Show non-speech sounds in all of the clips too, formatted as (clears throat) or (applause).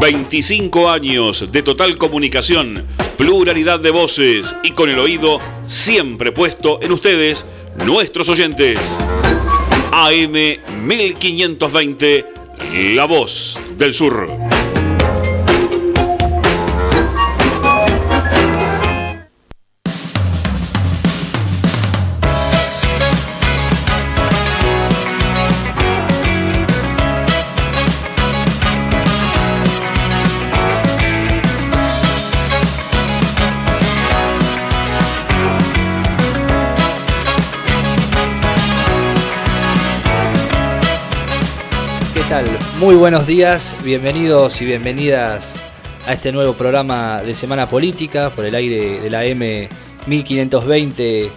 25 años de total comunicación, pluralidad de voces y con el oído siempre puesto en ustedes, nuestros oyentes. AM 1520, La Voz del Sur. Muy buenos días, bienvenidos y bienvenidas a este nuevo programa de Semana Política por el aire de la M 1520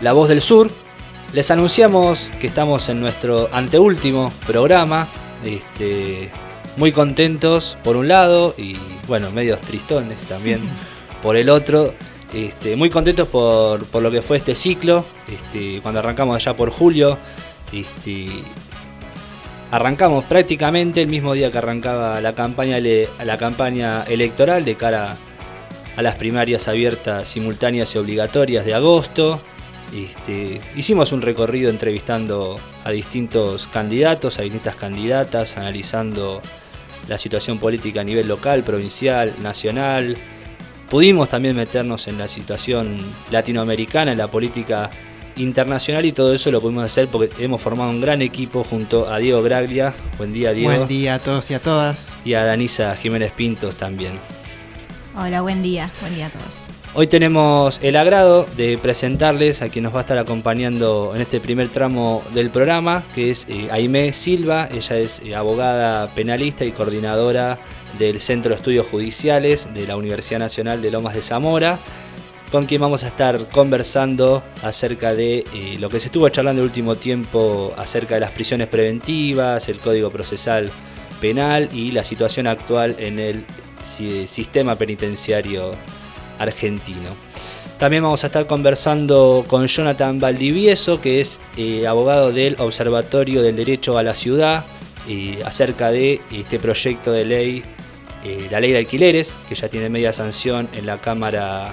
La Voz del Sur. Les anunciamos que estamos en nuestro anteúltimo programa, este, muy contentos por un lado y bueno, medios tristones también (laughs) por el otro. Este, muy contentos por, lo que fue este ciclo, este, cuando arrancamos allá por julio. Este, arrancamos prácticamente el mismo día que arrancaba la campaña, la campaña electoral de cara a las primarias abiertas, simultáneas y obligatorias de agosto. Este, hicimos un recorrido entrevistando a distintos candidatos, a distintas candidatas, analizando la situación política a nivel local, provincial, nacional. Pudimos también meternos en la situación latinoamericana, en la política internacional y todo eso lo pudimos hacer porque hemos formado un gran equipo junto a Diego Graglia. Buen día, Diego. Buen día a todos y a todas. Y a Danisa Jiménez Pintos también. Hola, buen día. Buen día a todos. Hoy tenemos el agrado de presentarles a quien nos va a estar acompañando en este primer tramo del programa, que es eh, Aimé Silva. Ella es eh, abogada penalista y coordinadora del Centro de Estudios Judiciales de la Universidad Nacional de Lomas de Zamora con quien vamos a estar conversando acerca de eh, lo que se estuvo charlando el último tiempo acerca de las prisiones preventivas, el Código Procesal Penal y la situación actual en el sistema penitenciario argentino. También vamos a estar conversando con Jonathan Valdivieso, que es eh, abogado del Observatorio del Derecho a la Ciudad, eh, acerca de este proyecto de ley, la ley de alquileres, que ya tiene media sanción en la Cámara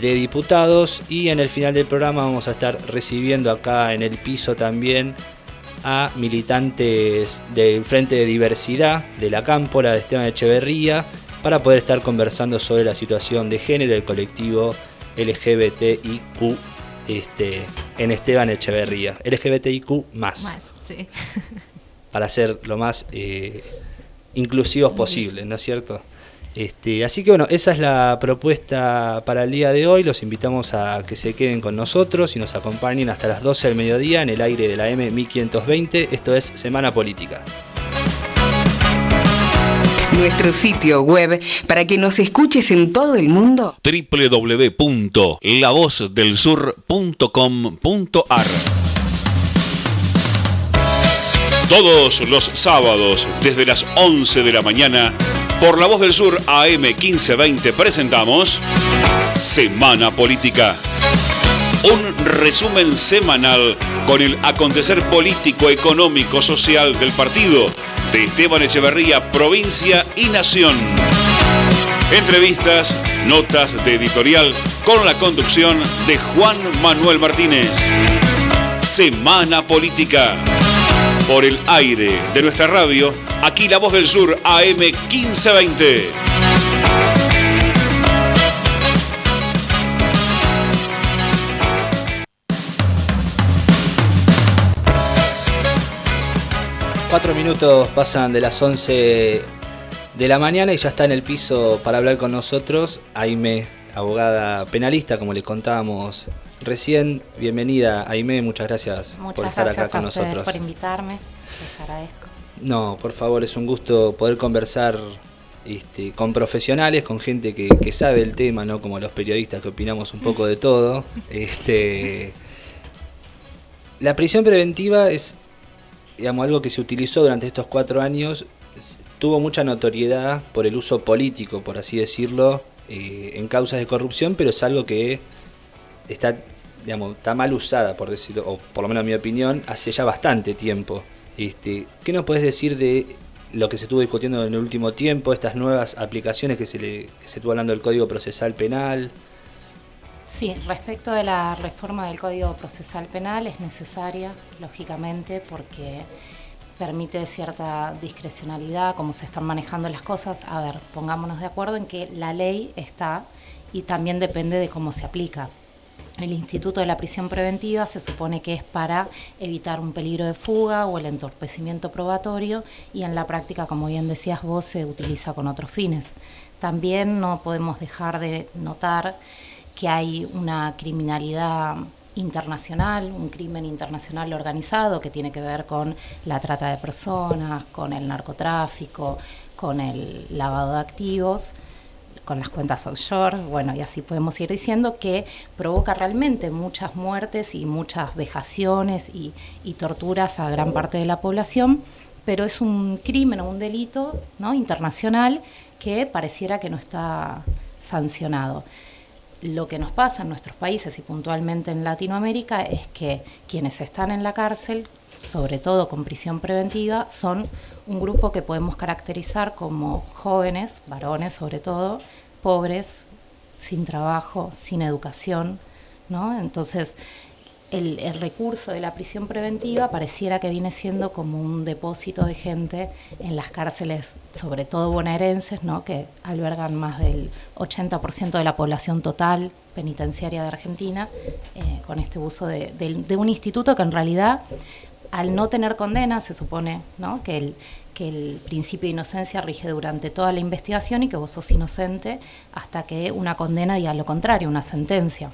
de diputados y en el final del programa vamos a estar recibiendo acá en el piso también a militantes del Frente de Diversidad de la Cámpora de Esteban Echeverría para poder estar conversando sobre la situación de género del colectivo LGBTIQ este, en Esteban Echeverría. LGBTIQ más. Para ser lo más eh, inclusivos posible, ¿no es cierto? Este, así que bueno, esa es la propuesta para el día de hoy. Los invitamos a que se queden con nosotros y nos acompañen hasta las 12 del mediodía en el aire de la M1520. Esto es Semana Política. Nuestro sitio web para que nos escuches en todo el mundo. www.lavozdelsur.com.ar Todos los sábados desde las 11 de la mañana por La Voz del Sur AM 1520 presentamos Semana Política. Un resumen semanal con el acontecer político, económico, social del partido de Esteban Echeverría, provincia y nación. Entrevistas, notas de editorial con la conducción de Juan Manuel Martínez. Semana Política. Por el aire de nuestra radio Aquí La Voz del Sur, AM 1520. Cuatro minutos pasan de las 11 de la mañana y ya está en el piso para hablar con nosotros Aime, abogada penalista, como les contábamos recién. Bienvenida, Aime, muchas gracias por estar acá con nosotros. Por invitarme, les agradezco. No, por favor, es un gusto poder conversar este, con profesionales, con gente que, sabe el tema, no como los periodistas que opinamos un poco de todo. (laughs) Este, la prisión preventiva es digamos, algo que se utilizó durante estos cuatro años, tuvo mucha notoriedad por el uso político, por así decirlo, eh, en causas de corrupción, pero es algo que está, digamos, está mal usada, por decirlo, o por lo menos en mi opinión, hace ya bastante tiempo. Este, ¿Qué nos puedes decir de lo que se estuvo discutiendo en el último tiempo, estas nuevas aplicaciones que se, le, se estuvo hablando del Código Procesal Penal? Sí, respecto de la reforma del Código Procesal Penal es necesaria, lógicamente, porque permite cierta discrecionalidad, cómo se están manejando las cosas. A ver, pongámonos de acuerdo en que la ley está y también depende de cómo se aplica. El Instituto de la Prisión Preventiva se supone que es para evitar un peligro de fuga o el entorpecimiento probatorio y en la práctica, como bien decías vos, se utiliza con otros fines. También no podemos dejar de notar que hay una criminalidad internacional, un crimen internacional organizado que tiene que ver con la trata de personas, con el narcotráfico, con el lavado de activos, con las cuentas offshore, bueno, y así podemos ir diciendo que provoca realmente muchas muertes y muchas vejaciones y, y torturas a gran parte de la población, pero es un crimen o un delito ¿no? internacional que pareciera que no está sancionado lo que nos pasa en nuestros países y puntualmente en Latinoamérica es que quienes están en la cárcel, sobre todo con prisión preventiva, son un grupo que podemos caracterizar como jóvenes, varones sobre todo, pobres, sin trabajo, sin educación, ¿no? Entonces, el, recurso de la prisión preventiva pareciera que viene siendo como un depósito de gente en las cárceles, sobre todo bonaerenses, ¿no? que albergan más del 80% de la población total penitenciaria de Argentina, eh, con este uso de, un instituto que en realidad, al no tener condena, se supone ¿no? que, el, que el principio de inocencia rige durante toda la investigación y que vos sos inocente hasta que una condena diga lo contrario, una sentencia.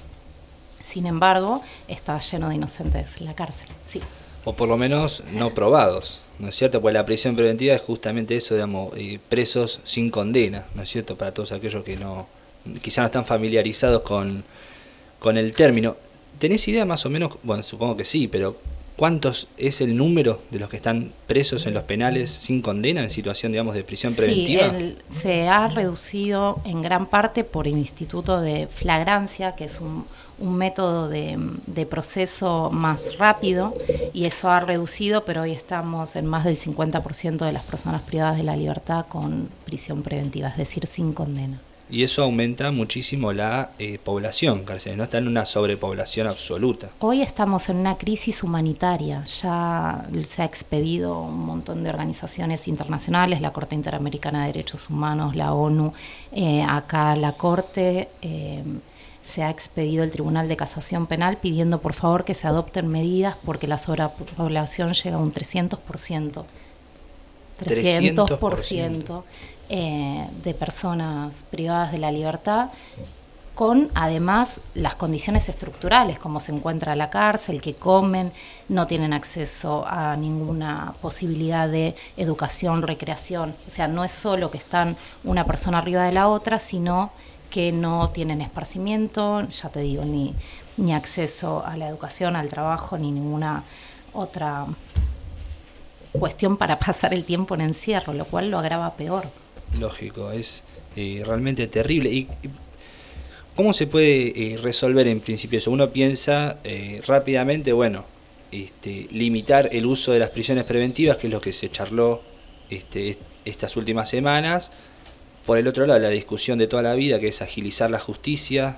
Sin embargo, está lleno de inocentes la cárcel, sí. O por lo menos no probados, ¿no es cierto? Pues la prisión preventiva es justamente eso, digamos, eh, presos sin condena, ¿no es cierto? Para todos aquellos que no, quizá no están familiarizados con, con el término. ¿Tenés idea más o menos, bueno, supongo que sí, pero ¿Cuántos es el número de los que están presos en los penales sin condena en situación, digamos, de prisión preventiva? Sí, se ha reducido en gran parte por el Instituto de Flagrancia, que es un, un método de, de, proceso más rápido, y eso ha reducido, pero hoy estamos en más del 50% de las personas privadas de la libertad con prisión preventiva, es decir, sin condena y eso aumenta muchísimo la eh, población no está en una sobrepoblación absoluta. Hoy estamos en una crisis humanitaria, ya se ha expedido un montón de organizaciones internacionales, la Corte Interamericana de Derechos Humanos, la ONU, eh, acá la Corte. Eh, se ha expedido el Tribunal de Casación Penal pidiendo por favor que se adopten medidas porque la sobrepoblación llega a un 300%. 300%. 300%. Eh, de personas privadas de la libertad, con además las condiciones estructurales, como se encuentra la cárcel, que comen, no tienen acceso a ninguna posibilidad de educación, recreación. O sea, no es solo que están una persona arriba de la otra, sino que no tienen esparcimiento, ya te digo, ni, ni acceso a la educación, al trabajo, ni ninguna otra cuestión para (laughs) pasar el tiempo en encierro, lo cual lo agrava peor lógico, es eh, realmente terrible. ¿Y cómo se puede eh, resolver en principio eso? Uno piensa eh, rápidamente, bueno, este, limitar el uso de las prisiones preventivas, que es lo que se charló este, estas últimas semanas. Por el otro lado, la discusión de toda la vida, que es agilizar la justicia.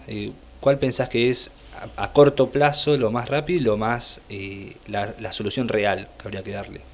¿Cuál pensás que es a, corto plazo lo más rápido y lo más la solución real que habría que darle?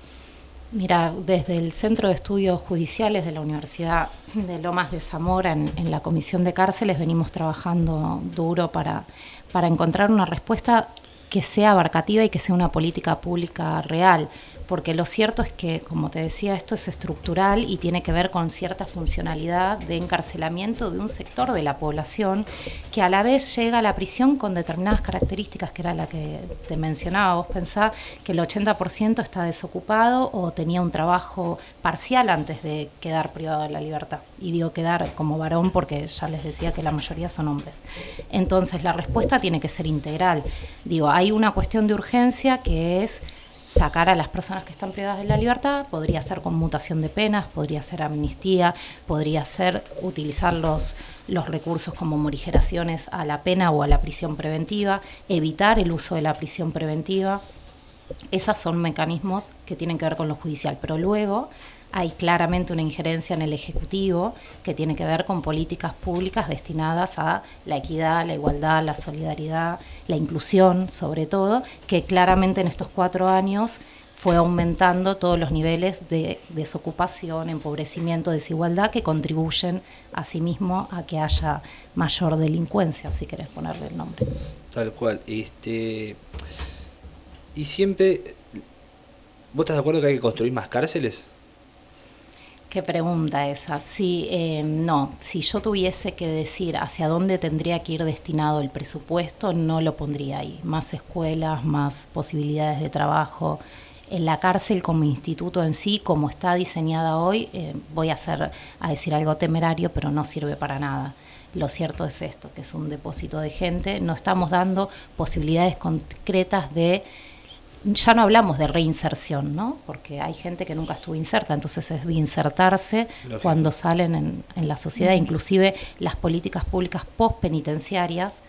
Mira, desde el Centro de Estudios Judiciales de la Universidad de Lomas de Zamora, en, la Comisión de Cárceles, venimos trabajando duro para, para encontrar una respuesta que sea abarcativa y que sea una política pública real, porque lo cierto es que, como te decía, esto es estructural y tiene que ver con cierta funcionalidad de encarcelamiento de un sector de la población que a la vez llega a la prisión con determinadas características, que era la que te mencionaba. Vos pensás que el 80% está desocupado o tenía un trabajo parcial antes de quedar privado de la libertad. Y digo quedar como varón porque ya les decía que la mayoría son hombres. Entonces la respuesta tiene que ser integral. Digo, hay una cuestión de urgencia que es sacar a las personas que están privadas de la libertad, podría ser conmutación de penas, podría ser amnistía, podría ser utilizar los, los recursos como morigeraciones a la pena o a la prisión preventiva, evitar el uso de la prisión preventiva. Esos son mecanismos que tienen que ver con lo judicial, pero luego hay claramente una injerencia en el Ejecutivo que tiene que ver con políticas públicas destinadas a la equidad, la igualdad, la solidaridad, la inclusión, sobre todo, que claramente en estos cuatro años fue aumentando todos los niveles de desocupación, empobrecimiento, desigualdad que contribuyen asimismo a que haya mayor delincuencia, si querés ponerle el nombre. Tal cual. Este, y siempre, ¿vos estás de acuerdo que hay que construir más cárceles? Qué pregunta esa. Sí, eh, no. Si yo tuviese que decir hacia dónde tendría que ir destinado el presupuesto, no lo pondría ahí. Más escuelas, más posibilidades de trabajo. En la cárcel como instituto en sí, como está diseñada hoy, eh, voy a hacer a decir algo temerario, pero no sirve para nada. Lo cierto es esto, que es un depósito de gente. No estamos dando posibilidades concretas de ya no hablamos de reinserción, ¿no? Porque hay gente que nunca estuvo inserta, entonces es de insertarse cuando salen en, en la sociedad. Inclusive las políticas públicas postpenitenciarias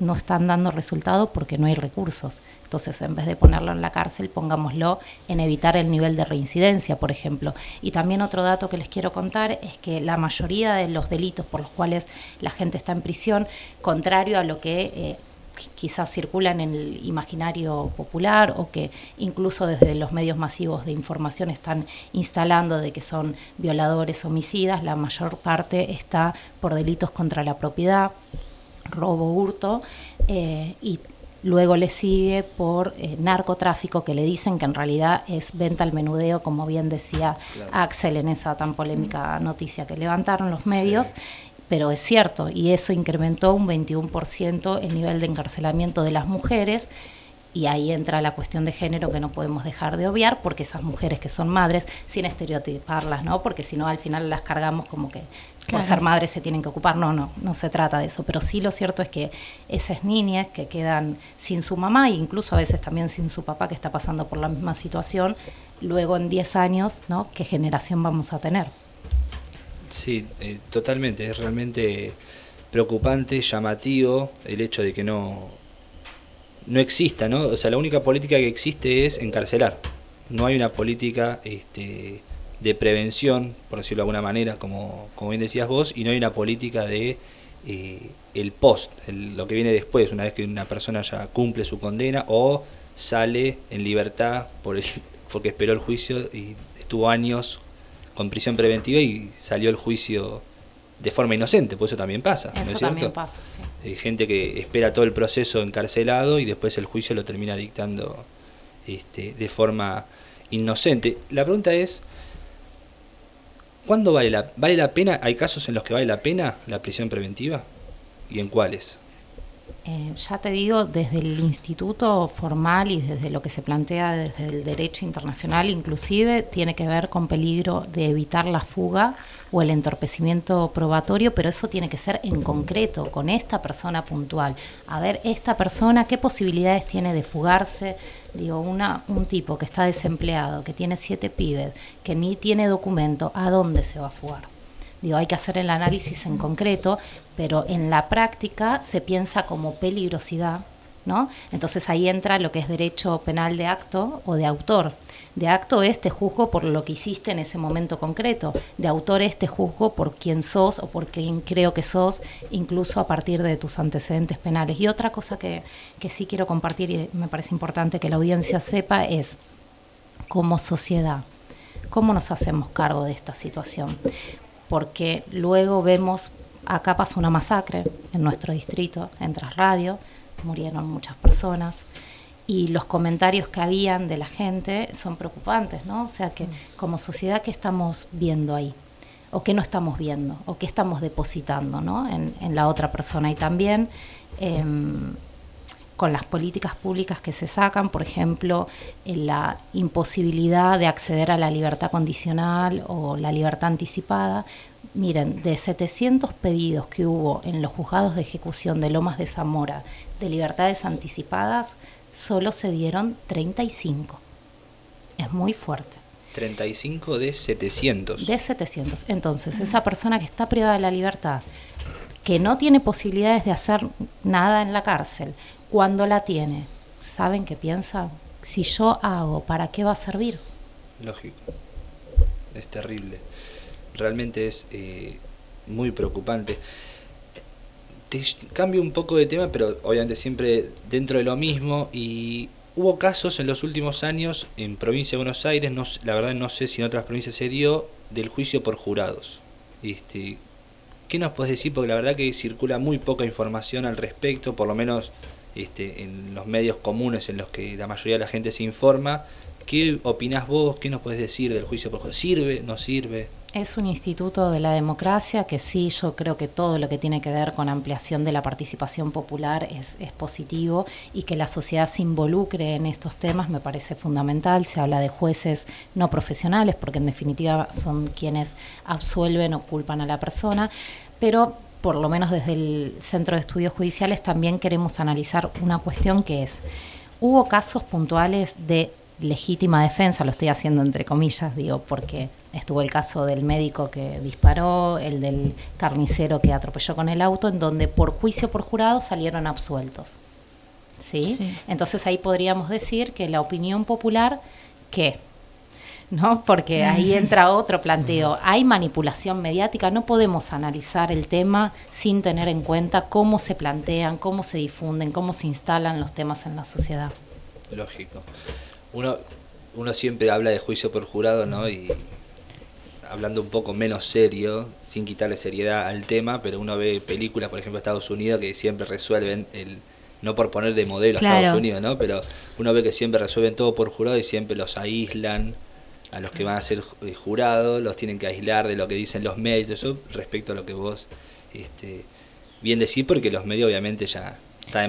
no están dando resultado porque no hay recursos. Entonces, en vez de ponerlo en la cárcel, pongámoslo en evitar el nivel de reincidencia, por ejemplo. Y también otro dato que les quiero contar es que la mayoría de los delitos por los cuales la gente está en prisión, contrario a lo que eh, quizás circulan en el imaginario popular o que incluso desde los medios masivos de información están instalando de que son violadores, homicidas, la mayor parte está por delitos contra la propiedad, robo, hurto eh, y luego le sigue por eh, narcotráfico, que le dicen que en realidad es venta al menudeo, como bien decía Axel en esa tan polémica noticia que levantaron los medios, pero es cierto, y eso incrementó un 21% el nivel de encarcelamiento de las mujeres, y ahí entra la cuestión de género que no podemos dejar de obviar, porque esas mujeres que son madres, sin estereotiparlas, ¿no? Porque si no, al final las cargamos como que por ser madres se tienen que ocupar. No, no, no se trata de eso. Pero sí lo cierto es que esas niñas que quedan sin su mamá, e incluso a veces también sin su papá, que está pasando por la misma situación, luego en 10 años, ¿no? ¿Qué generación vamos a tener? Sí, eh, totalmente. Es realmente preocupante, llamativo el hecho de que no, no exista, ¿no? O sea, la única política que existe es encarcelar. No hay una política este, de prevención, por decirlo de alguna manera, como, como bien decías vos, y no hay una política de eh, el post, lo que viene después, una vez que una persona ya cumple su condena o sale en libertad por el, porque esperó el juicio y estuvo años con prisión preventiva y salió el juicio de forma inocente, pues eso también pasa. Eso también pasa, sí. Hay gente que espera todo el proceso encarcelado y después el juicio lo termina dictando este, de forma inocente. La pregunta es, ¿cuándo vale la, vale la pena? ¿Hay casos en los que vale la pena la prisión preventiva? ¿Y en cuáles? Eh, ya te digo, desde el instituto formal y desde lo que se plantea desde el derecho internacional inclusive, tiene que ver con peligro de evitar la fuga o el entorpecimiento probatorio, pero eso tiene que ser en concreto, con esta persona puntual. A ver, esta persona, ¿qué posibilidades tiene de fugarse? Digo, una, un tipo que está desempleado, que tiene siete pibes, que ni tiene documento, ¿a dónde se va a fugar? Digo, hay que hacer el análisis en concreto, pero en la práctica se piensa como peligrosidad, ¿no? Entonces ahí entra lo que es derecho penal de acto o de autor. De acto es te juzgo por lo que hiciste en ese momento concreto. De autor es te juzgo por quién sos o por quién creo que sos, incluso a partir de tus antecedentes penales. Y otra cosa que, que sí quiero compartir y me parece importante que la audiencia sepa es, como sociedad, ¿cómo nos hacemos cargo de esta situación? Porque luego vemos, acá pasó una masacre en nuestro distrito, en Trasradio, murieron muchas personas, y los comentarios que habían de la gente son preocupantes, ¿no? O sea que como sociedad, ¿qué estamos viendo ahí? ¿O qué no estamos viendo? ¿O qué estamos depositando ¿no? en, la otra persona? Y también em, con las políticas públicas que se sacan, por ejemplo, en la imposibilidad de acceder a la libertad condicional o la libertad anticipada. Miren, de 700 pedidos que hubo en los juzgados de ejecución de Lomas de Zamora de libertades anticipadas, solo se dieron 35. Es muy fuerte. 35 de 700. De 700. Entonces, esa persona que está privada de la libertad, que no tiene posibilidades de hacer nada en la cárcel, cuando la tiene, ¿saben qué piensa? Si yo hago, ¿para qué va a servir? Lógico. Es terrible. Realmente es eh, muy preocupante te cambio un poco de tema, pero obviamente siempre dentro de lo mismo. Y hubo casos en los últimos años en provincia de Buenos Aires, no, la verdad no sé si en otras provincias se dio, del juicio por jurados. Este, ¿Qué nos puedes decir? Porque la verdad que circula muy poca información al respecto, por lo menos este, en los medios comunes en los que la mayoría de la gente se informa. ¿Qué opinás vos? ¿Qué nos puedes decir del juicio por jurados? ¿Sirve? ¿No sirve? Es un instituto de la democracia que sí, yo creo que todo lo que tiene que ver con ampliación de la participación popular es, es, positivo y que la sociedad se involucre en estos temas me parece fundamental. Se habla de jueces no profesionales porque en definitiva son quienes absuelven o culpan a la persona, pero por lo menos desde el Centro de Estudios Judiciales también queremos analizar una cuestión que es, hubo casos puntuales de legítima defensa, lo estoy haciendo entre comillas, digo, porque Estuvo el caso del médico que disparó, el del carnicero que atropelló con el auto, en donde por juicio por jurado salieron absueltos. ¿Sí? Entonces ahí podríamos decir que la opinión popular, ¿qué? ¿No? Porque ahí entra otro planteo. Hay manipulación mediática, no podemos analizar el tema sin tener en cuenta cómo se plantean, cómo se difunden, cómo se instalan los temas en la sociedad. Lógico. Uno, uno siempre habla de juicio por jurado, ¿no? Y hablando un poco menos serio, sin quitarle seriedad al tema, pero uno ve películas, por ejemplo, Estados Unidos que siempre resuelven el no por poner de modelo a Estados Unidos, ¿no? Pero uno ve que siempre resuelven todo por jurado y siempre los aíslan a los que van a ser eh, jurados, los tienen que aislar de lo que dicen los medios, eso respecto a lo que vos este, bien decís, porque los medios obviamente ya Está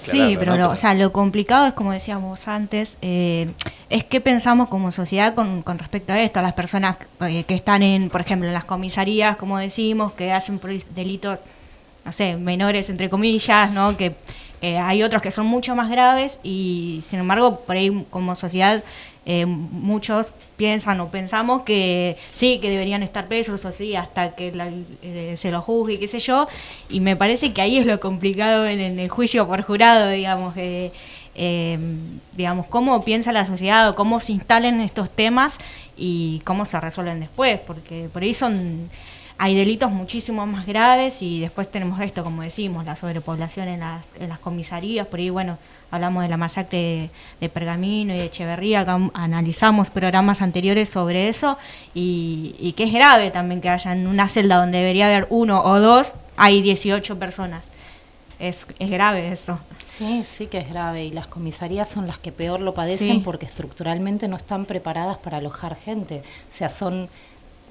Sí, pero, lo, o sea, lo complicado es, como decíamos antes, eh, es que pensamos como sociedad con, con respecto a esto, a las personas eh, que están en, por ejemplo, en las comisarías, como decimos, que hacen delitos, no sé, menores, entre comillas, ¿no? Que hay otros que son mucho más graves y, sin embargo, por ahí como sociedad eh, muchos piensan o pensamos que sí, que deberían estar presos o sí, hasta que eh, se los juzgue, qué sé yo, y me parece que ahí es lo complicado en, el juicio por jurado, digamos, eh, digamos, cómo piensa la sociedad o cómo se instalan estos temas y cómo se resuelven después, porque por ahí son hay delitos muchísimo más graves y después tenemos esto, como decimos, la sobrepoblación en las, en las comisarías, por ahí, bueno, hablamos de la masacre de, Pergamino y de Echeverría, analizamos programas anteriores sobre eso y, que es grave también que haya en una celda donde debería haber uno o dos, hay 18 personas. Es, es grave eso. Sí, sí que es grave y las comisarías son las que peor lo padecen porque estructuralmente no están preparadas para alojar gente. O sea, son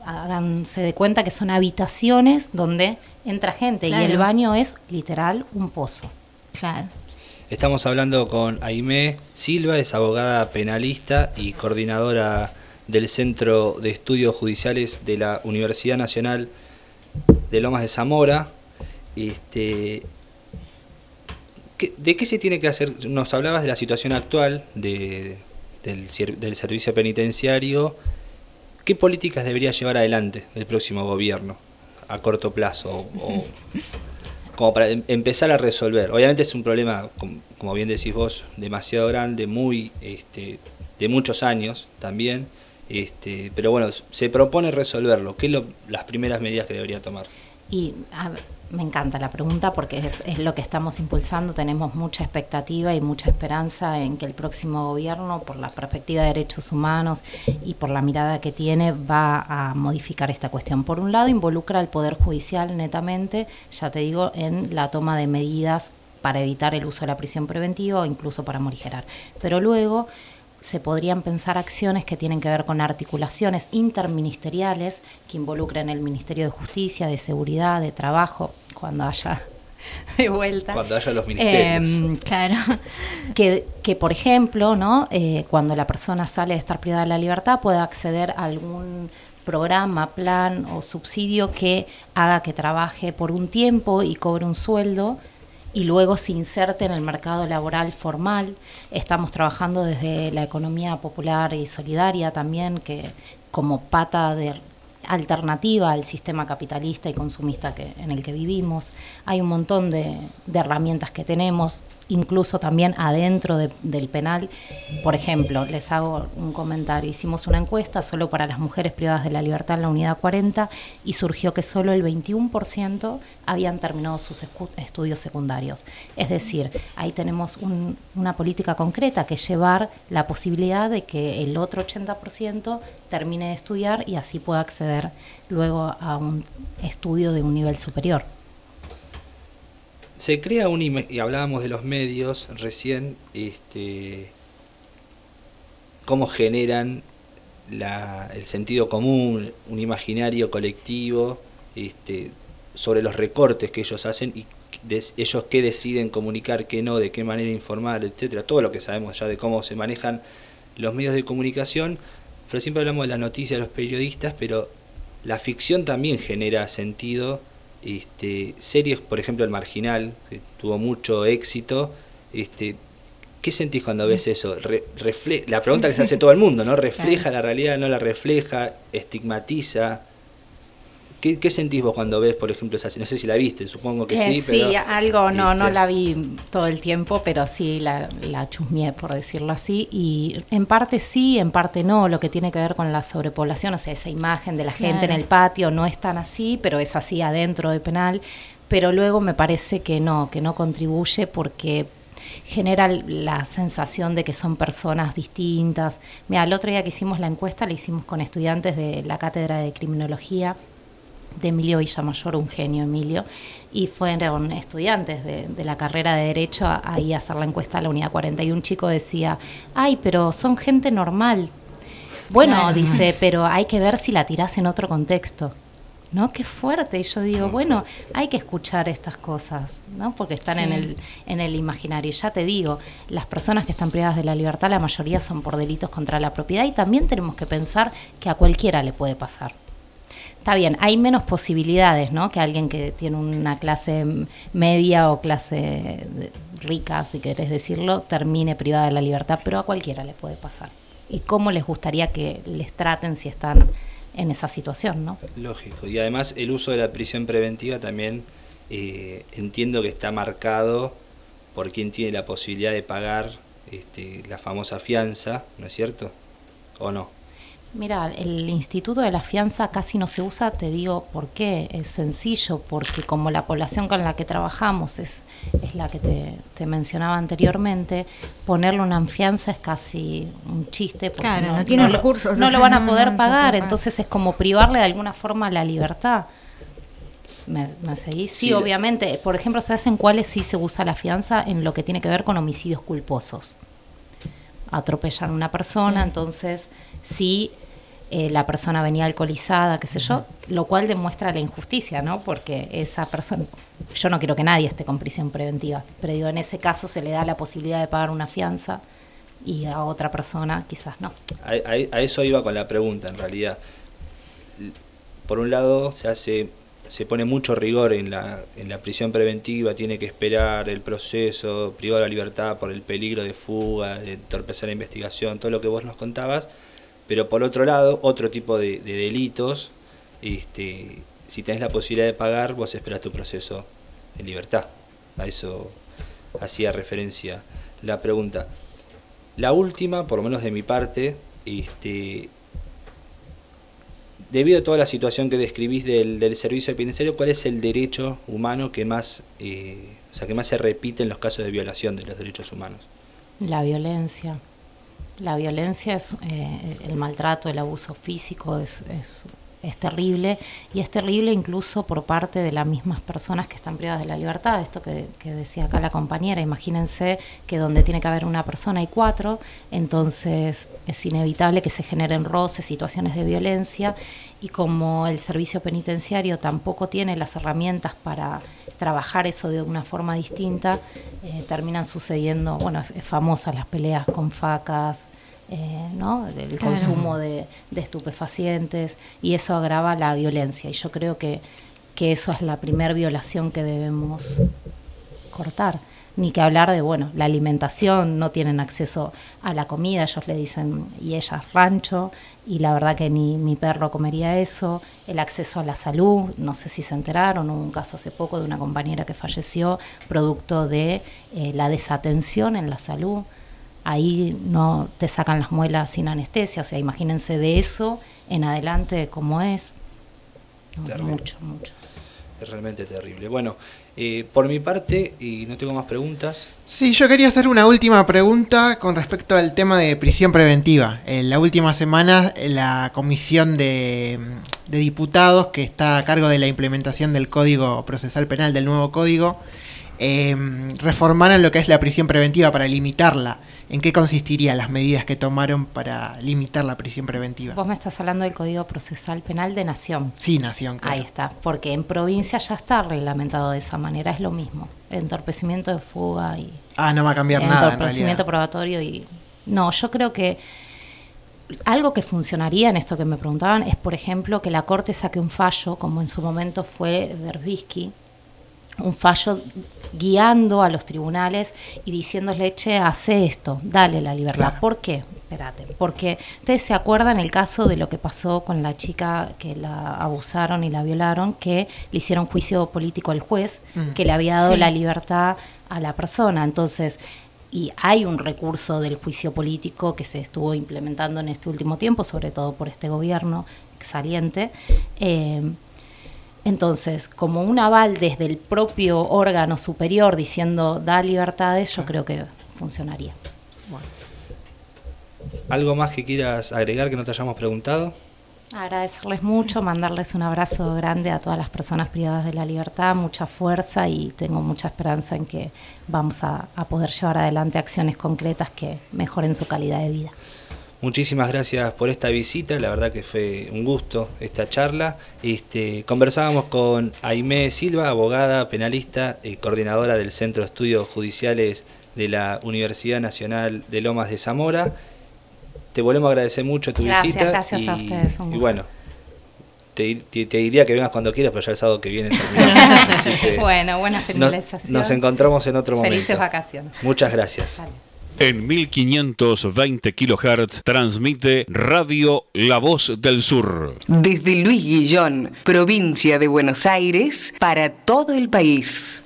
háganse de cuenta que son habitaciones donde entra gente y el baño es literal un pozo. Claro. Estamos hablando con Aimé Silva, es abogada penalista y coordinadora del Centro de Estudios Judiciales de la Universidad Nacional de Lomas de Zamora. Este, ¿De qué se tiene que hacer? Nos hablabas de la situación actual de, del, servicio penitenciario ¿Qué políticas debería llevar adelante el próximo gobierno a corto plazo? (laughs) como para em, empezar a resolver. Obviamente es un problema, como bien decís vos, demasiado grande, muy este, de muchos años también. Este, pero bueno, se propone resolverlo. ¿Qué es las primeras medidas que debería tomar? Y me encanta la pregunta porque es, lo que estamos impulsando. Tenemos mucha expectativa y mucha esperanza en que el próximo gobierno, por la perspectiva de derechos humanos y por la mirada que tiene, va a modificar esta cuestión. Por un lado, involucra al Poder Judicial netamente, ya te digo, en la toma de medidas para evitar el uso de la prisión preventiva o incluso para morigerar. Pero luego se podrían pensar acciones que tienen que ver con articulaciones interministeriales que involucren el Ministerio de Justicia, de Seguridad, de Trabajo, cuando haya (laughs) de vuelta. Cuando haya los ministerios. Em, claro. Que, que, por ejemplo, ¿no? Eh, cuando la persona sale de estar privada de la libertad, pueda acceder a algún programa, plan o subsidio que haga que trabaje por un tiempo y cobre un sueldo y luego se inserte en el mercado laboral formal. Estamos trabajando desde la economía popular y solidaria también, que como pata de alternativa al sistema capitalista y consumista que, en el que vivimos. Hay un montón de, de herramientas que tenemos incluso también adentro del penal. Por ejemplo, les hago un comentario. Hicimos una encuesta solo para las mujeres privadas de la libertad en la unidad 40 y surgió que solo el 21% habían terminado sus estudios secundarios. Es decir, ahí tenemos una política concreta que llevar la posibilidad de que el otro 80% termine de estudiar y así pueda acceder luego a un estudio de un nivel superior se crea un y hablábamos de los medios recién este cómo generan el sentido común un imaginario colectivo este, sobre los recortes que ellos hacen y ellos qué deciden comunicar qué no de qué manera informar etcétera. Todo lo que sabemos ya de cómo se manejan los medios de comunicación. Pero siempre hablamos de la noticia de los periodistas pero la ficción también genera sentido este, series, por ejemplo, El Marginal, que tuvo mucho éxito. Este, ¿Qué sentís cuando ves eso? la pregunta que se hace todo el mundo, ¿no? (laughs) ¿Refleja la realidad? ¿No la refleja? ¿Estigmatiza? ¿Qué, sentís vos cuando ves, por ejemplo, esa No sé si la viste, supongo que sí. Eh, sí, algo, no, no la vi todo el tiempo, pero sí la, la chusmeé, por decirlo así. Y en parte sí, en parte no, lo que tiene que ver con la sobrepoblación, o sea, esa imagen de la gente en el patio no es tan así, pero es así adentro de penal. Pero luego me parece que no, que no contribuye porque genera la sensación de que son personas distintas. Mira, el otro día que hicimos la encuesta la hicimos con estudiantes de la cátedra de criminología de Emilio Villamayor, un genio Emilio, y fueron estudiantes de, la carrera de Derecho ahí a hacer la encuesta a la unidad 40 y un chico decía, ay, pero son gente normal. Bueno, dice, pero hay que ver si la tirás en otro contexto. ¿no? Qué fuerte. Y yo digo, bueno, hay que escuchar estas cosas, ¿no? Porque están en, el, en el imaginario. Y ya te digo, las personas que están privadas de la libertad, la mayoría son por delitos contra la propiedad y también tenemos que pensar que a cualquiera le puede pasar está bien, hay menos posibilidades, ¿no? Que alguien que tiene una clase media o clase rica, si querés decirlo, termine privada de la libertad, pero a cualquiera le puede pasar. ¿Y cómo les gustaría que les traten si están en esa situación, no? Lógico. Y además el uso de la prisión preventiva también eh, entiendo que está marcado por quien tiene la posibilidad de pagar este, la famosa fianza, ¿no es cierto? ¿O no? Mira, el instituto de la fianza casi no se usa, te digo por qué. Es sencillo, porque como la población con la que trabajamos es, es la que te, mencionaba anteriormente, ponerle una fianza es casi un chiste. Porque claro, no, tienen recursos. No, lo van a poder pagar, entonces es como privarle de alguna forma la libertad. ¿Me, seguís? Sí, obviamente. Por ejemplo, ¿sabes en cuáles sí se usa la fianza? En lo que tiene que ver con homicidios culposos. Atropellan a una persona, entonces sí eh, la persona venía alcoholizada, qué sé yo, lo cual demuestra la injusticia, ¿no? Porque esa persona, yo no quiero que nadie esté con prisión preventiva, pero digo, en ese caso se le da la posibilidad de pagar una fianza y a otra persona quizás no. A, a eso iba con la pregunta, en realidad. Por un lado, se hace se pone mucho rigor en la, en la prisión preventiva, tiene que esperar el proceso, privado de la libertad por el peligro de fuga, de entorpecer la investigación, todo lo que vos nos contabas, pero por otro lado, otro tipo de, delitos, este, si tenés la posibilidad de pagar, vos esperás tu proceso en libertad. A eso hacía referencia la pregunta. La última, por lo menos de mi parte, este, debido a toda la situación que describís del, del servicio penitenciario, ¿cuál es el derecho humano que más, eh, o sea, que más se repite en los casos de violación de los derechos humanos? La violencia. La violencia es eh, el maltrato, el abuso físico es, es terrible y es terrible incluso por parte de las mismas personas que están privadas de la libertad. Esto que, decía acá la compañera, imagínense que donde tiene que haber una persona hay cuatro, entonces es inevitable que se generen roces, situaciones de violencia y como el servicio penitenciario tampoco tiene las herramientas para trabajar eso de una forma distinta, eh, terminan sucediendo, bueno, es, famosas las peleas con facas, eh, ¿no? el consumo de, estupefacientes y eso agrava la violencia. Y yo creo que, que eso es la primer violación que debemos cortar. Ni que hablar de, bueno, la alimentación, no tienen acceso a la comida, ellos le dicen, y ellas rancho, y la verdad que ni mi perro comería eso, el acceso a la salud, no sé si se enteraron, hubo un caso hace poco de una compañera que falleció producto de eh, la desatención en la salud ahí no te sacan las muelas sin anestesia, o sea, imagínense de eso en adelante cómo es. mucho, mucho. Es realmente terrible. Bueno, eh, por mi parte, y no tengo más preguntas. Sí, yo quería hacer una última pregunta con respecto al tema de prisión preventiva. En la última semana, la comisión de, diputados que está a cargo de la implementación del Código Procesal Penal, del nuevo código, eh, reformaron lo que es la prisión preventiva para limitarla. ¿En qué consistirían las medidas que tomaron para limitar la prisión preventiva? Vos me estás hablando del Código Procesal Penal de Nación. Sí, Nación. Ahí está, porque en provincia ya está reglamentado de esa manera, es lo mismo. Entorpecimiento de fuga y... Ah, no va a cambiar nada. Entorpecimiento probatorio y... No, yo creo que algo que funcionaría en esto que me preguntaban es, por ejemplo, que la Corte saque un fallo, como en su momento fue Berbisky, un fallo guiando a los tribunales y diciéndole, che, hace esto, dale la libertad. ¿Por qué? Espérate, porque ustedes se acuerdan el caso de lo que pasó con la chica que la abusaron y la violaron, que le hicieron juicio político al juez, mm. que le había dado la libertad a la persona. Entonces, y hay un recurso del juicio político que se estuvo implementando en este último tiempo, sobre todo por este gobierno saliente. Eh, entonces, como un aval desde el propio órgano superior diciendo da libertades, yo creo que funcionaría. ¿Algo más que quieras agregar que no te hayamos preguntado? Agradecerles mucho, mandarles un abrazo grande a todas las personas privadas de la libertad, mucha fuerza y tengo mucha esperanza en que vamos a poder llevar adelante acciones concretas que mejoren su calidad de vida. Muchísimas gracias por esta visita, la verdad que fue un gusto esta charla. Este, conversábamos con Aimé Silva, abogada, penalista, y coordinadora del Centro de Estudios Judiciales de la Universidad Nacional de Lomas de Zamora. Te volvemos a agradecer mucho tu visita. Gracias y, a ustedes. y bueno, te, diría que vengas cuando quieras, pero ya el sábado que viene terminamos. (laughs) bueno, buena finalización. Nos, encontramos en otro momento. Felices vacaciones. Muchas gracias. En 1520 kHz transmite Radio La Voz del Sur. Desde Luis Guillón, provincia de Buenos Aires, para todo el país.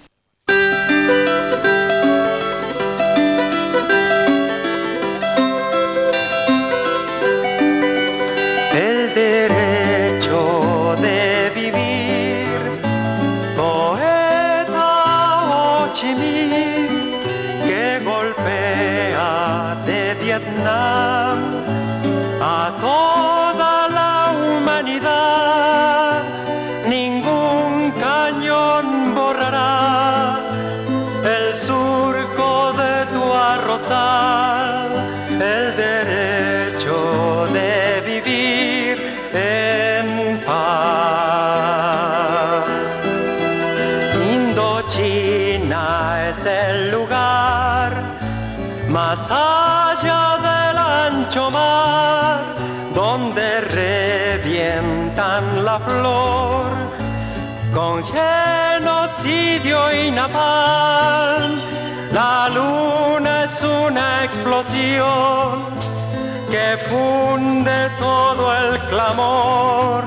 Que funde todo el clamor,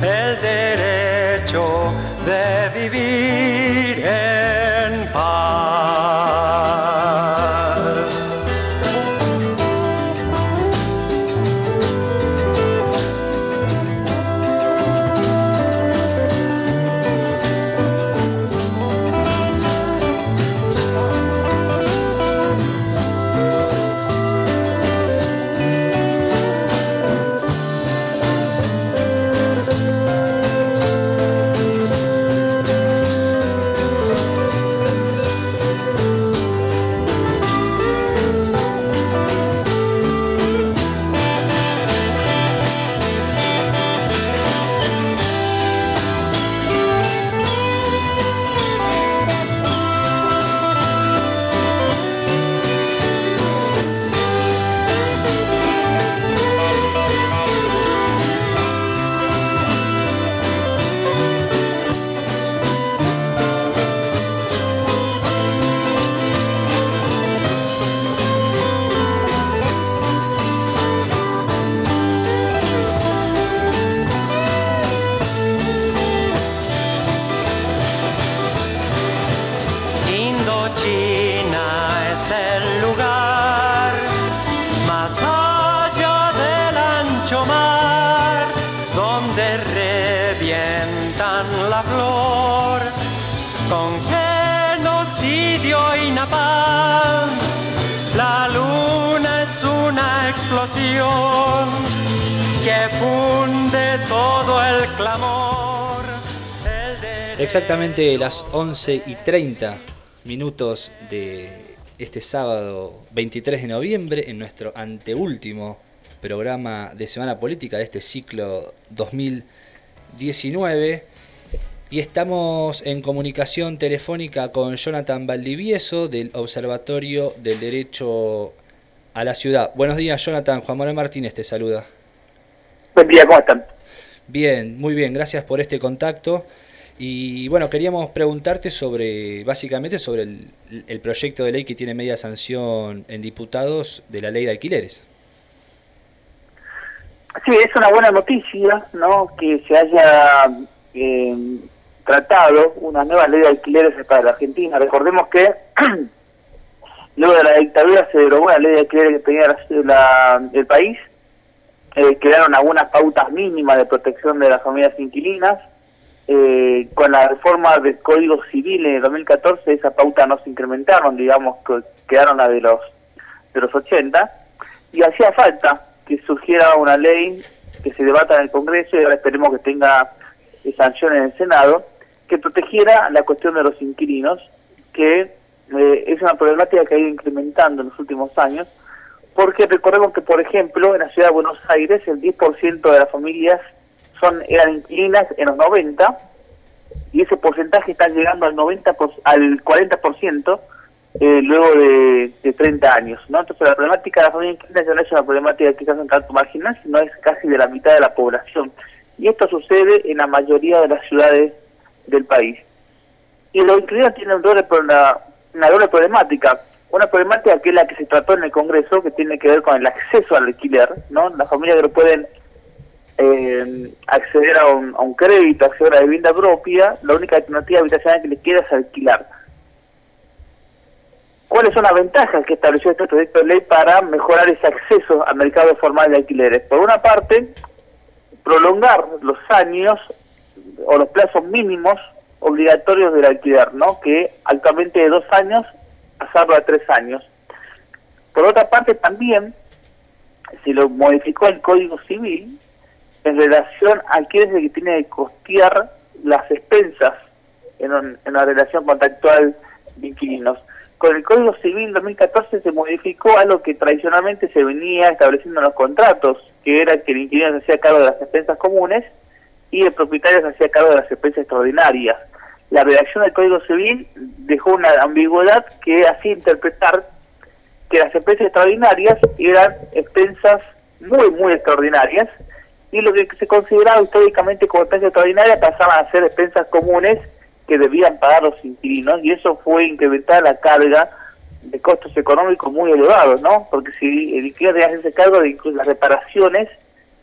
el derecho de vivir Exactamente las 11 y 30 minutos de este sábado 23 de noviembre en nuestro anteúltimo programa de Semana Política de este ciclo 2019. Y estamos en comunicación telefónica con Jonathan Valdivieso del Observatorio del Derecho a la Ciudad. Buenos días, Jonathan. Juan Manuel Martínez te saluda. Buen día, ¿cómo están? Bien, muy bien. Gracias por este contacto. Y bueno, queríamos preguntarte sobre, básicamente, sobre el, el proyecto de ley que tiene media sanción en diputados de la ley de alquileres. Sí, es una buena noticia, ¿no? Que se haya eh, tratado una nueva ley de alquileres para la Argentina. Recordemos que (clears throat) luego de la dictadura se derogó la ley de alquileres que tenía la, el país, eh, quedaron algunas pautas mínimas de protección de las familias inquilinas. Eh, con la reforma del Código Civil en el 2014 esa pauta no se incrementaron, digamos, que quedaron las de los de los 80 y hacía falta que surgiera una ley que se debata en el Congreso y ahora esperemos que tenga sanción en el Senado que protegiera la cuestión de los inquilinos, que eh, es una problemática que ha ido incrementando en los últimos años, porque recordemos que, por ejemplo, en la ciudad de Buenos Aires el 10% de las familias son eran inquilinas en los 90 y ese porcentaje está llegando al 90 al 40% eh, luego de, de, 30 años, ¿no? Entonces la problemática de la familia inquilina ya no es una problemática quizás un tanto marginal, sino es casi de la mitad de la población. Y esto sucede en la mayoría de las ciudades del país. Y los inquilinos tienen un doble, una, una doble problemática. Una problemática que es la que se trató en el Congreso, que tiene que ver con el acceso al alquiler, ¿no? Las familias que no pueden eh, acceder a un, a un crédito, acceder a la vivienda propia, la única alternativa habitacional que les queda es alquilar. ¿Cuáles son las ventajas que estableció este proyecto de ley para mejorar ese acceso al mercado formal de alquileres? Por una parte, prolongar los años o los plazos mínimos obligatorios del alquiler, ¿no? Que actualmente de dos años pasarlo a tres años. Por otra parte, también se lo modificó el Código Civil en relación a quién es el que tiene que costear las expensas en, en una relación contractual de inquilinos. Con el Código Civil 2014 se modificó algo que tradicionalmente se venía estableciendo en los contratos, que era que el inquilino se hacía cargo de las expensas comunes y el propietario se hacía cargo de las expensas extraordinarias. La redacción del Código Civil dejó una ambigüedad que hacía interpretar que las expensas extraordinarias eran expensas muy, muy extraordinarias y lo que se consideraba históricamente como expensas extraordinarias pasaban a ser expensas comunes que debían pagar los inquilinos y eso fue incrementar la carga de costos económicos muy elevados, ¿no? Porque si el inquilino que hacerse cargo de incluso las reparaciones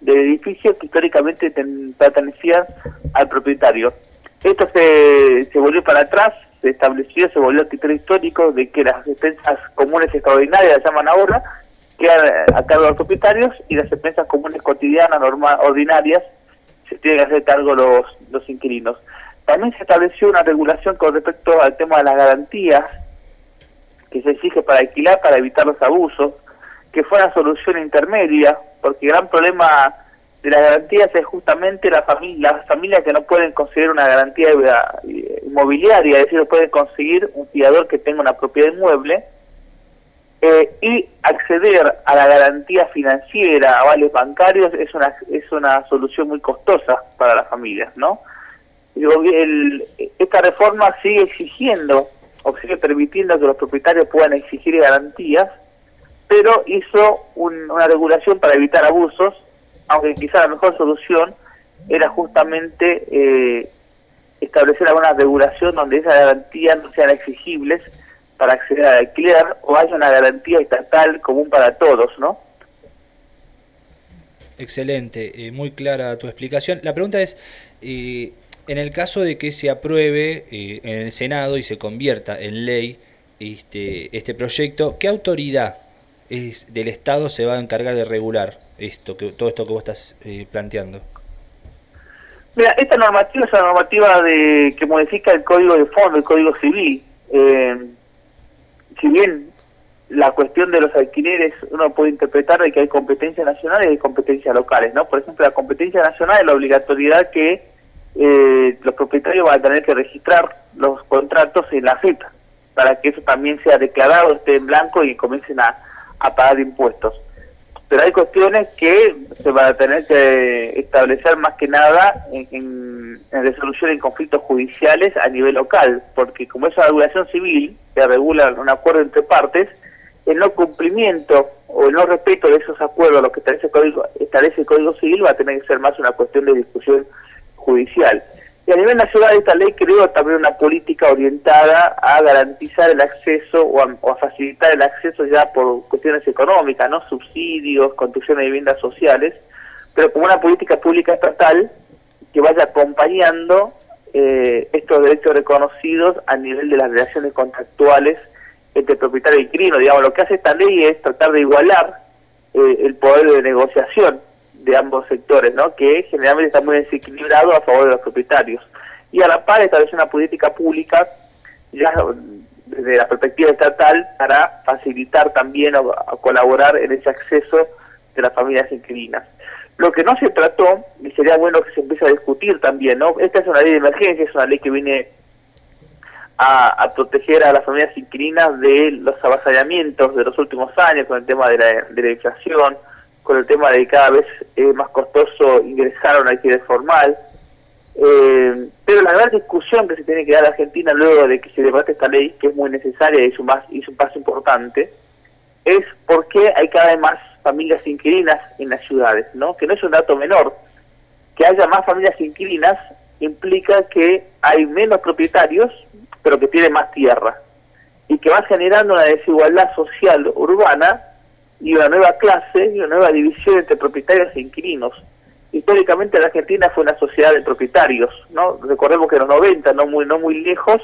del edificio que históricamente pertenecían al propietario. Esto se, se volvió para atrás, se estableció, se volvió a criterio histórico de que las expensas comunes extraordinarias, las llaman ahora, quedan a cargo de los propietarios y las expensas comunes cotidianas, normal, ordinarias, se tienen que hacer cargo los, los inquilinos. También se estableció una regulación con respecto al tema de las garantías que se exige para alquilar para evitar los abusos, que fue una solución intermedia, porque el gran problema de las garantías es justamente la familia, las familias que no pueden conseguir una garantía inmobiliaria, es decir, no pueden conseguir un fiador que tenga una propiedad inmueble, eh, y acceder a la garantía financiera, a vales bancarios, es una, es una solución muy costosa para las familias, ¿no? el, esta reforma sigue exigiendo o sigue permitiendo que los propietarios puedan exigir garantías, pero hizo una regulación para evitar abusos, aunque quizá la mejor solución era justamente eh, establecer alguna regulación donde esas garantías no sean exigibles para acceder al alquiler o haya una garantía estatal común para todos, ¿no? Excelente, eh, muy clara tu explicación. La pregunta es, eh, en el caso de que se apruebe eh, en el Senado y se convierta en ley este, este proyecto, ¿qué autoridad es, del Estado se va a encargar de regular esto, que, todo esto que vos estás eh, planteando? Mira, esta normativa es una normativa de, que modifica el código de fondo, el código civil. Eh, si bien la cuestión de los alquileres uno puede interpretar de que hay competencias nacionales y hay competencias locales, ¿no? Por ejemplo, la competencia nacional es la obligatoriedad que eh, los propietarios van a tener que registrar los contratos en la FIP para que eso también sea declarado, esté en blanco y comiencen a, a pagar impuestos. Pero hay cuestiones que se van a tener que establecer más que nada en, resolución en conflictos judiciales a nivel local, porque como es una regulación civil que regula un acuerdo entre partes, el no cumplimiento o el no respeto de esos acuerdos, lo que establece el Código, establece el Código Civil, va a tener que ser más una cuestión de discusión judicial. Y a nivel nacional esta ley creo también una política orientada a garantizar el acceso o a, facilitar el acceso ya por cuestiones económicas, no subsidios, construcción de viviendas sociales, pero como una política pública estatal que vaya acompañando eh, estos derechos reconocidos a nivel de las relaciones contractuales entre propietario y inquilino. Digamos, lo que hace esta ley es tratar de igualar eh, el poder de negociación de ambos sectores, ¿no? que generalmente está muy desequilibrado a favor de los propietarios. Y a la par establece una política pública, ya desde la perspectiva estatal, para facilitar también o colaborar en ese acceso de las familias inquilinas. Lo que no se trató, y sería bueno que se empiece a discutir también, ¿no? Esta es una ley de emergencia, es una ley que viene a, proteger a las familias inquilinas de los avasallamientos de los últimos años con el tema de la, de la inflación, con el tema de que cada vez es más costoso ingresar a una alquiler formal. Eh, pero la gran discusión que se tiene que dar en Argentina luego de que se debate esta ley, que es muy necesaria y es un, es un paso importante, es por qué hay cada vez más familias inquilinas en las ciudades, ¿no? que no es un dato menor. Que haya más familias inquilinas implica que hay menos propietarios, pero que tienen más tierra, y que va generando una desigualdad social urbana y una nueva clase y una nueva división entre propietarios e inquilinos. Históricamente la Argentina fue una sociedad de propietarios, ¿no? Recordemos que en los 90, no muy, no muy lejos,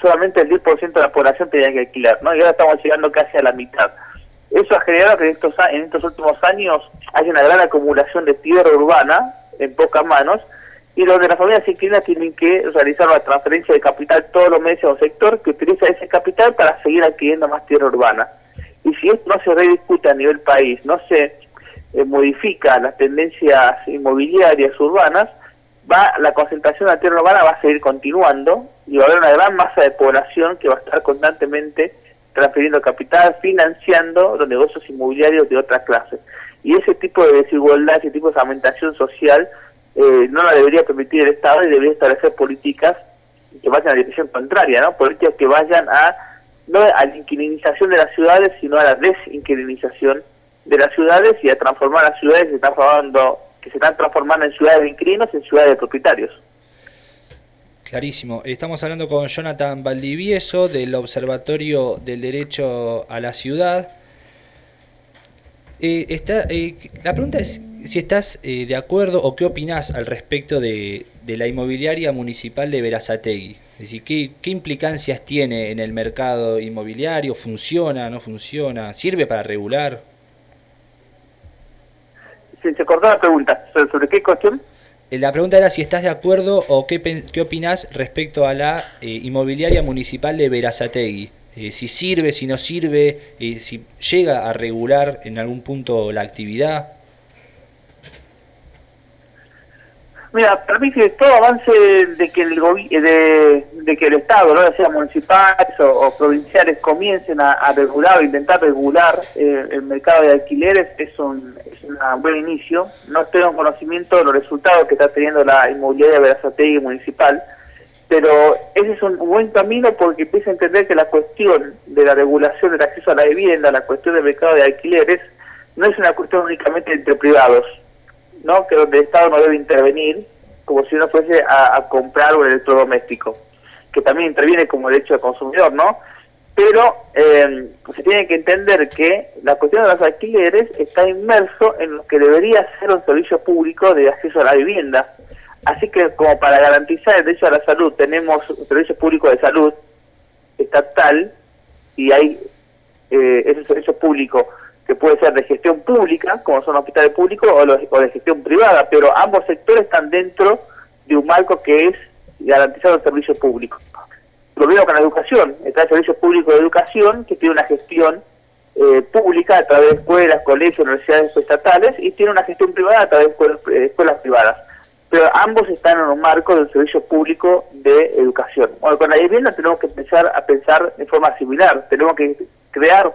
solamente el 10% de la población tenía que alquilar, ¿no? Y ahora estamos llegando casi a la mitad. Eso ha generado que en estos, en estos últimos años haya una gran acumulación de tierra urbana en pocas manos y donde las familias inquilinas tienen que realizar una transferencia de capital todos los meses a un sector que utiliza ese capital para seguir adquiriendo más tierra urbana. Y si esto no se rediscute a nivel país, no se eh, modifica las tendencias inmobiliarias urbanas, va la concentración de la tierra urbana va a seguir continuando y va a haber una gran masa de población que va a estar constantemente transfiriendo capital, financiando los negocios inmobiliarios de otras clases. Y ese tipo de desigualdad, ese tipo de fragmentación social, eh, no la debería permitir el Estado y debería establecer políticas que vayan a la dirección contraria, ¿no? Políticas que vayan a no a la inquilinización de las ciudades, sino a la desinquilinización de las ciudades y a transformar las ciudades que se están transformando, que se están transformando en ciudades de inquilinos en ciudades de propietarios. Clarísimo. Estamos hablando con Jonathan Valdivieso del Observatorio del Derecho a la Ciudad. Eh, está, eh, la pregunta es si estás eh, de acuerdo o qué opinás al respecto de, de la inmobiliaria municipal de Verazategui. Es decir, ¿qué, ¿qué, implicancias tiene en el mercado inmobiliario? ¿Funciona? ¿No funciona? ¿Sirve para regular? Se, se cortó la pregunta. ¿Sobre qué cuestión? Eh, la pregunta era si estás de acuerdo o qué, qué opinás respecto a la eh, inmobiliaria municipal de Verazategui. Eh, si sirve, si no sirve, eh, si llega a regular en algún punto la actividad. Mira, para mí que todo avance de que el de, de, que el Estado, no sea municipales o, provinciales, comiencen a, a, regular o intentar regular eh, el mercado de alquileres es un, es un buen inicio. No tengo conocimiento de los resultados que está teniendo la inmobiliaria Verazategui municipal, pero ese es un buen camino porque empieza a entender que la cuestión de la regulación del acceso a la vivienda, la cuestión del mercado de alquileres, no es una cuestión únicamente entre privados, ¿no? que el Estado no debe intervenir como si uno fuese a, comprar un electrodoméstico, que también interviene como derecho del consumidor, ¿no? Pero eh, se tiene que entender que la cuestión de los alquileres está inmerso en lo que debería ser un servicio público de acceso a la vivienda. Así que como para garantizar el derecho a la salud tenemos un servicio público de salud estatal y hay eh, ese servicio público que puede ser de gestión pública, como son hospitales públicos, o, los, o de gestión privada, pero ambos sectores están dentro de un marco que es garantizar el servicio público. Lo mismo con la educación, está el servicio público de educación, que tiene una gestión eh, pública a través de escuelas, colegios, universidades estatales y tiene una gestión privada a través de escuelas, eh, escuelas privadas. Pero ambos están en un marco del servicio público de educación. Bueno, con la vivienda tenemos que empezar a pensar de forma similar. Tenemos que crear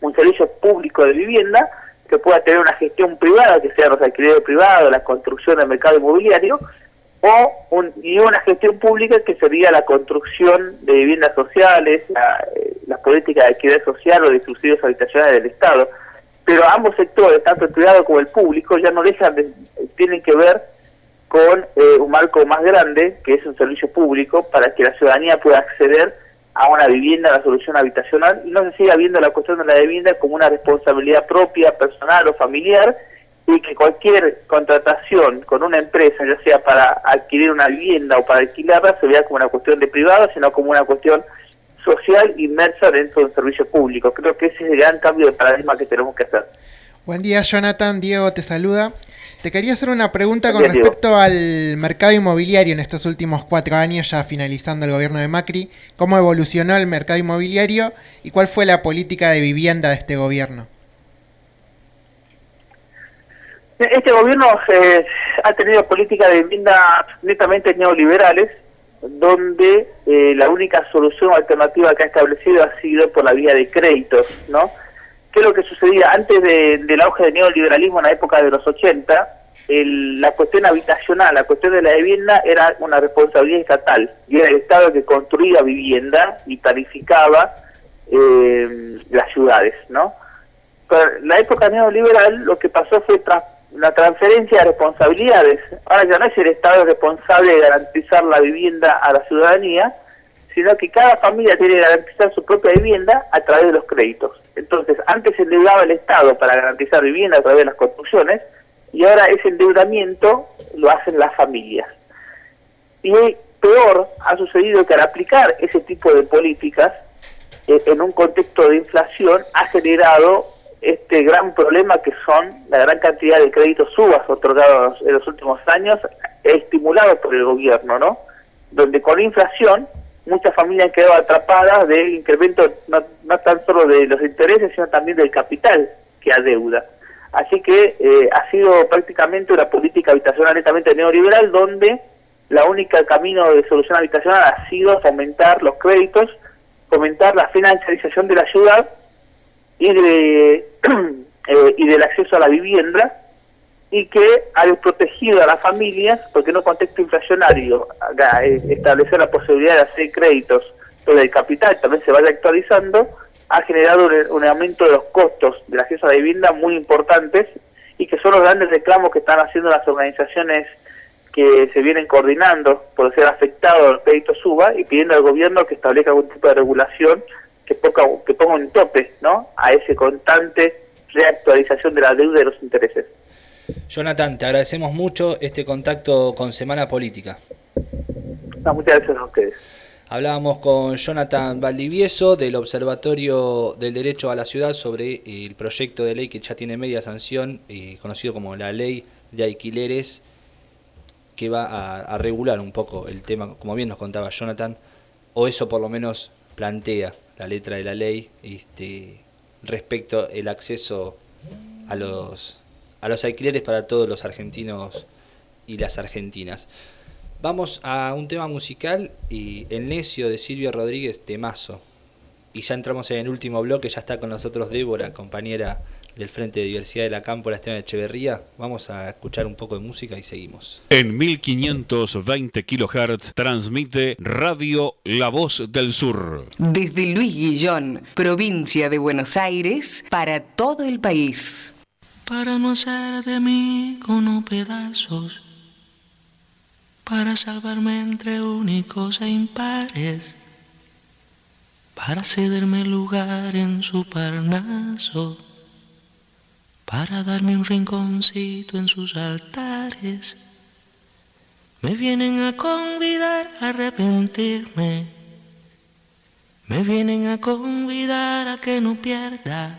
un servicio público de vivienda que pueda tener una gestión privada, que sea los alquileres privados, la construcción del mercado inmobiliario, o un, y una gestión pública que sería la construcción de viviendas sociales, eh, las políticas de alquiler social o de subsidios habitacionales del Estado. Pero ambos sectores, tanto el privado como el público, ya no dejan de, tienen que ver con eh, un marco más grande, que es un servicio público, para que la ciudadanía pueda acceder a una vivienda, a la solución habitacional, y no se siga viendo la cuestión de la vivienda como una responsabilidad propia, personal o familiar, y que cualquier contratación con una empresa, ya sea para adquirir una vivienda o para alquilarla, se vea como una cuestión de privado, sino como una cuestión social inmersa dentro de un servicio público. Creo que ese es el gran cambio de paradigma que tenemos que hacer. Buen día, Jonathan. Diego te saluda. Te quería hacer una pregunta con respecto al mercado inmobiliario en estos últimos cuatro años, ya finalizando el gobierno de Macri. ¿Cómo evolucionó el mercado inmobiliario y cuál fue la política de vivienda de este gobierno? Este gobierno eh, ha tenido políticas de vivienda netamente neoliberales, donde eh, la única solución alternativa que ha establecido ha sido por la vía de créditos, ¿no? ¿Qué es lo que sucedía antes de, del auge del neoliberalismo en la época de los 80? El, la cuestión habitacional, la cuestión de la vivienda era una responsabilidad estatal y era el Estado que construía vivienda y tarificaba eh, las ciudades, ¿no? Pero la época neoliberal lo que pasó fue tras una transferencia de responsabilidades. Ahora ya no es el Estado responsable de garantizar la vivienda a la ciudadanía, sino que cada familia tiene que garantizar su propia vivienda a través de los créditos. Entonces, antes se endeudaba el Estado para garantizar vivienda a través de las construcciones, y ahora ese endeudamiento lo hacen las familias. Y peor ha sucedido que al aplicar ese tipo de políticas, eh, en un contexto de inflación, ha generado este gran problema que son la gran cantidad de créditos subas otorgados en los últimos años, estimulados por el gobierno, ¿no? Donde con inflación muchas familias han quedado atrapadas del incremento no, no tan de los intereses, sino también del capital que adeuda. Así que eh, ha sido prácticamente una política habitacional netamente neoliberal donde la única camino de solución habitacional ha sido fomentar los créditos, fomentar la financiarización de la ciudad y, de, (clears throat) eh, y del acceso a la vivienda y que ha desprotegido a las familias, porque en un contexto inflacionario, eh, establecer la posibilidad de hacer créditos sobre el capital también se vaya actualizando, ha generado un, aumento de los costos del acceso a la vivienda muy importantes y que son los grandes reclamos que están haciendo las organizaciones que se vienen coordinando por ser afectados al crédito suba y pidiendo al gobierno que establezca algún tipo de regulación que ponga, que ponga un tope ¿no? a ese constante reactualización de la deuda y los intereses. Jonathan, te agradecemos mucho este contacto con Semana Política. muchas gracias a ustedes. Hablábamos con Jonathan Valdivieso del Observatorio del Derecho a la Ciudad sobre el proyecto de ley que ya tiene media sanción, eh, conocido como la Ley de Alquileres, que va a, a regular un poco el tema, como bien nos contaba Jonathan, o eso por lo menos plantea la letra de la ley este, respecto el acceso a los, a los alquileres para todos los argentinos y las argentinas. Vamos a un tema musical y El necio de Silvio Rodríguez Temazo. Y ya entramos en el último bloque, ya está con nosotros Débora, compañera del Frente de Diversidad de la Cámpora, Esteban Echeverría. Vamos a escuchar un poco de música y seguimos. En 1520 kHz transmite Radio La Voz del Sur. Desde Luis Guillón, provincia de Buenos Aires, para todo el país. Para no hacer de mí con pedazos, para salvarme entre únicos e impares, para cederme lugar en su parnaso para darme un rinconcito en sus altares. Me vienen a convidar a arrepentirme. Me vienen a convidar a que no pierda.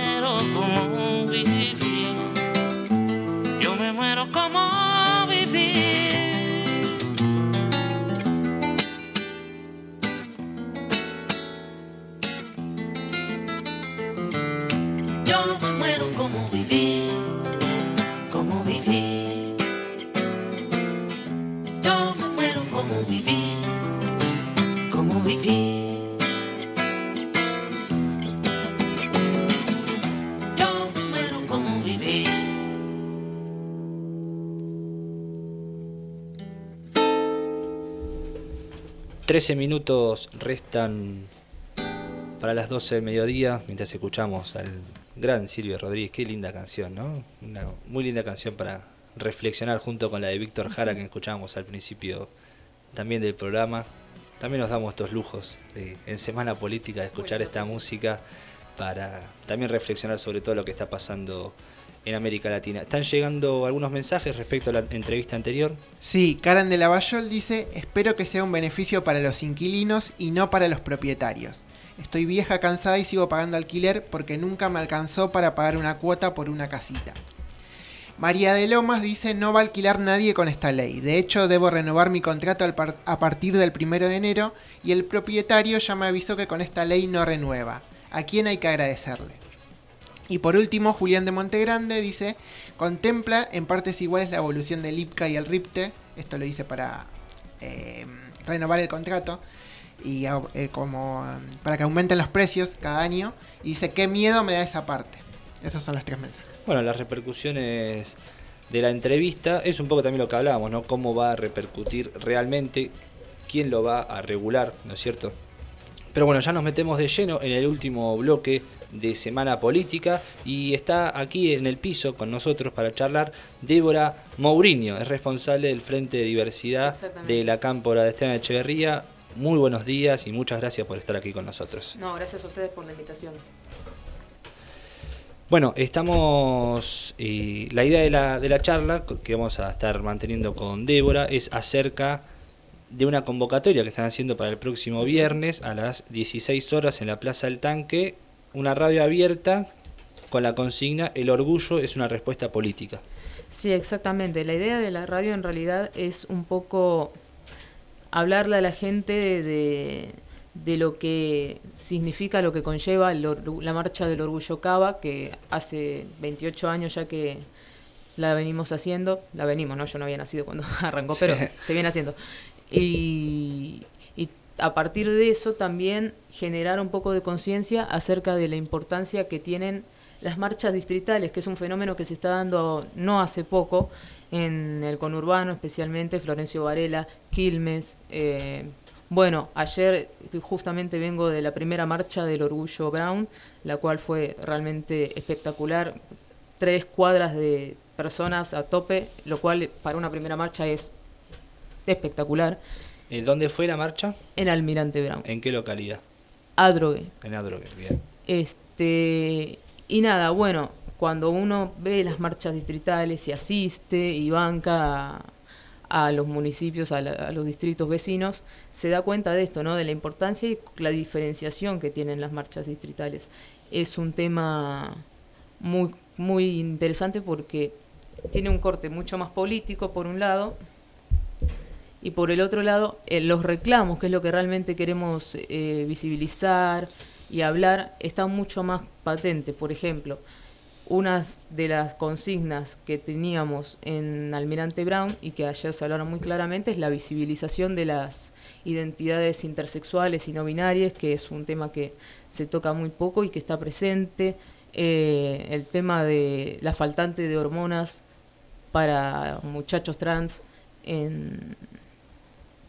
13 minutos restan para las 12 del mediodía mientras escuchamos al gran Silvio Rodríguez. Qué linda canción, ¿no? Una muy linda canción para reflexionar junto con la de Víctor Jara que escuchábamos al principio también del programa. También nos damos estos lujos de, en Semana Política de escuchar esta música para también reflexionar sobre todo lo que está pasando en América Latina. Están llegando algunos mensajes respecto a la entrevista anterior. Sí, Karen de Lavallol dice, espero que sea un beneficio para los inquilinos y no para los propietarios. Estoy vieja, cansada y sigo pagando alquiler porque nunca me alcanzó para pagar una cuota por una casita. María de Lomas dice, no va a alquilar nadie con esta ley. De hecho, debo renovar mi contrato a partir del primero de enero y el propietario ya me avisó que con esta ley no renueva. ¿A quién hay que agradecerle? Y por último, Julián de Montegrande dice, contempla en partes iguales la evolución del IPCA y el RIPTE, esto lo dice para eh, renovar el contrato, y eh, como para que aumenten los precios cada año, y dice, qué miedo me da esa parte. Esos son los tres mensajes. Bueno, las repercusiones de la entrevista es un poco también lo que hablábamos, ¿no? Cómo va a repercutir realmente, quién lo va a regular, ¿no es cierto? Pero bueno, ya nos metemos de lleno en el último bloque de Semana Política y está aquí en el piso con nosotros para charlar Débora Mourinho, es responsable del Frente de Diversidad de la Cámpora de Esteban Echeverría. Muy buenos días y muchas gracias por estar aquí con nosotros. No, gracias a ustedes por la invitación. Bueno, estamos. eh, la idea de la, de la charla que vamos a estar manteniendo con Débora es acerca de una convocatoria que están haciendo para el próximo viernes a las 16 horas en la Plaza del Tanque, una radio abierta con la consigna El orgullo es una respuesta política. Sí, exactamente. La idea de la radio en realidad es un poco hablarle a la gente de, de lo que significa, lo que conlleva la marcha del orgullo Cava, que hace 28 años ya que la venimos haciendo, la venimos, ¿no? Yo no había nacido cuando (laughs) arrancó, pero Sí. se viene haciendo. Y a partir de eso también generar un poco de conciencia acerca de la importancia que tienen las marchas distritales, que es un fenómeno que se está dando no hace poco en el conurbano, especialmente Florencio Varela, Quilmes. eh, bueno, ayer justamente vengo de la primera marcha del Orgullo Brown, la cual fue realmente espectacular. Tres cuadras de personas a tope, lo cual para una primera marcha es espectacular. ¿En dónde fue la marcha? En Almirante Brown. ¿En qué localidad? Adrogué. En Adrogué, bien. Este, y nada, bueno, cuando uno ve las marchas distritales y asiste y banca a, a los municipios, a, la- a los distritos vecinos, se da cuenta de esto, ¿no? De la importancia y la diferenciación que tienen las marchas distritales. Es un tema muy, muy interesante porque tiene un corte mucho más político, por un lado, y por el otro lado, eh, los reclamos, que es lo que realmente queremos eh, visibilizar y hablar, están mucho más patentes. Por ejemplo, una de las consignas que teníamos en Almirante Brown y que ayer se hablaron muy claramente es la visibilización de las identidades intersexuales y no binarias, que es un tema que se toca muy poco y que está presente. Eh, el tema de la faltante de hormonas para muchachos trans en,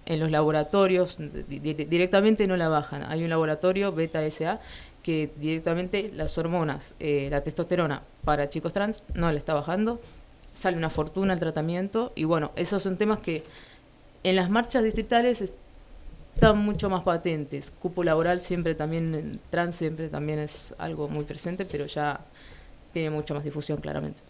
en los laboratorios, di- di- directamente no la bajan. Hay un laboratorio, Beta SA, que directamente las hormonas, eh, la testosterona para chicos trans no la está bajando, sale una fortuna el tratamiento y bueno, esos son temas que en las marchas distritales están mucho más patentes. Cupo laboral siempre también, trans siempre también es algo muy presente, pero ya tiene mucha más difusión claramente.